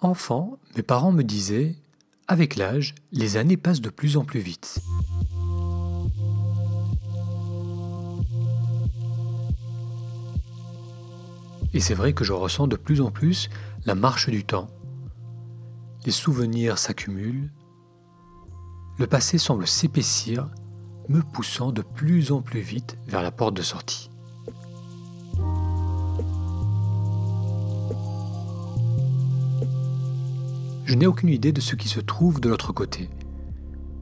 Enfant, mes parents me disaient Avec l'âge, les années passent de plus en plus vite. Et c'est vrai que je ressens de plus en plus la marche du temps. Les souvenirs s'accumulent. Le passé semble s'épaissir, me poussant de plus en plus vite vers la porte de sortie. Je n'ai aucune idée de ce qui se trouve de l'autre côté.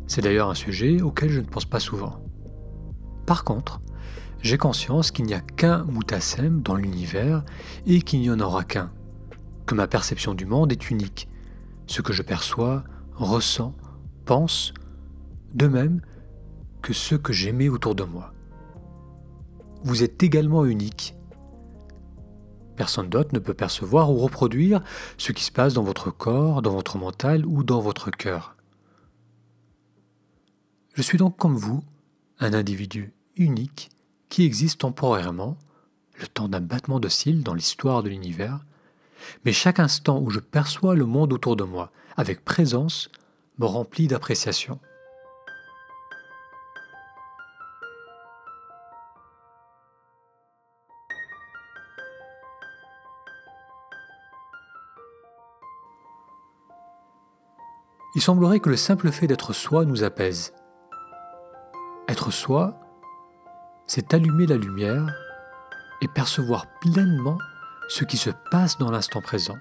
C'est d'ailleurs un sujet auquel je ne pense pas souvent. Par contre, j'ai conscience qu'il n'y a qu'un Moutassem dans l'univers et qu'il n'y en aura qu'un, que ma perception du monde est unique, ce que je perçois, ressens, pense, de même que ce que j'aimais autour de moi. Vous êtes également unique Personne d'autre ne peut percevoir ou reproduire ce qui se passe dans votre corps, dans votre mental ou dans votre cœur. Je suis donc comme vous, un individu unique qui existe temporairement, le temps d'un battement de cils dans l'histoire de l'univers, mais chaque instant où je perçois le monde autour de moi avec présence me remplit d'appréciation. Il semblerait que le simple fait d'être soi nous apaise. Être soi, c'est allumer la lumière et percevoir pleinement ce qui se passe dans l'instant présent.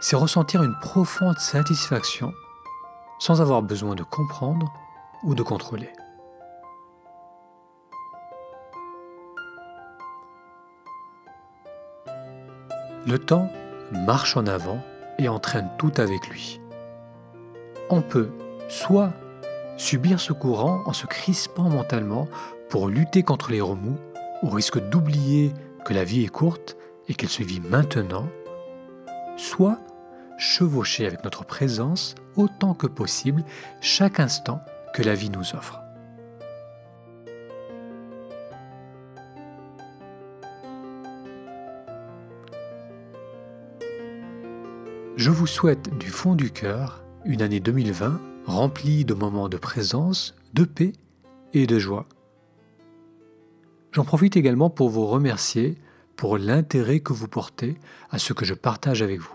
C'est ressentir une profonde satisfaction sans avoir besoin de comprendre ou de contrôler. Le temps marche en avant et entraîne tout avec lui. On peut soit subir ce courant en se crispant mentalement pour lutter contre les remous, au risque d'oublier que la vie est courte et qu'elle se vit maintenant, soit chevaucher avec notre présence autant que possible chaque instant que la vie nous offre. Je vous souhaite du fond du cœur une année 2020 remplie de moments de présence, de paix et de joie. J'en profite également pour vous remercier pour l'intérêt que vous portez à ce que je partage avec vous.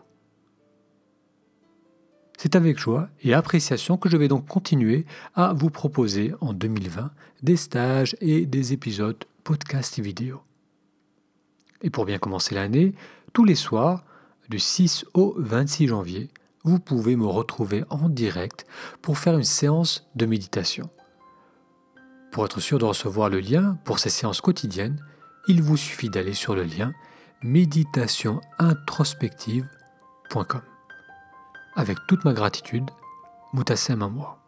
C'est avec joie et appréciation que je vais donc continuer à vous proposer en 2020 des stages et des épisodes podcast et vidéo. Et pour bien commencer l'année, tous les soirs, du 6 au 26 janvier, vous pouvez me retrouver en direct pour faire une séance de méditation. Pour être sûr de recevoir le lien pour ces séances quotidiennes, il vous suffit d'aller sur le lien méditationintrospective.com. Avec toute ma gratitude, Moutassem à.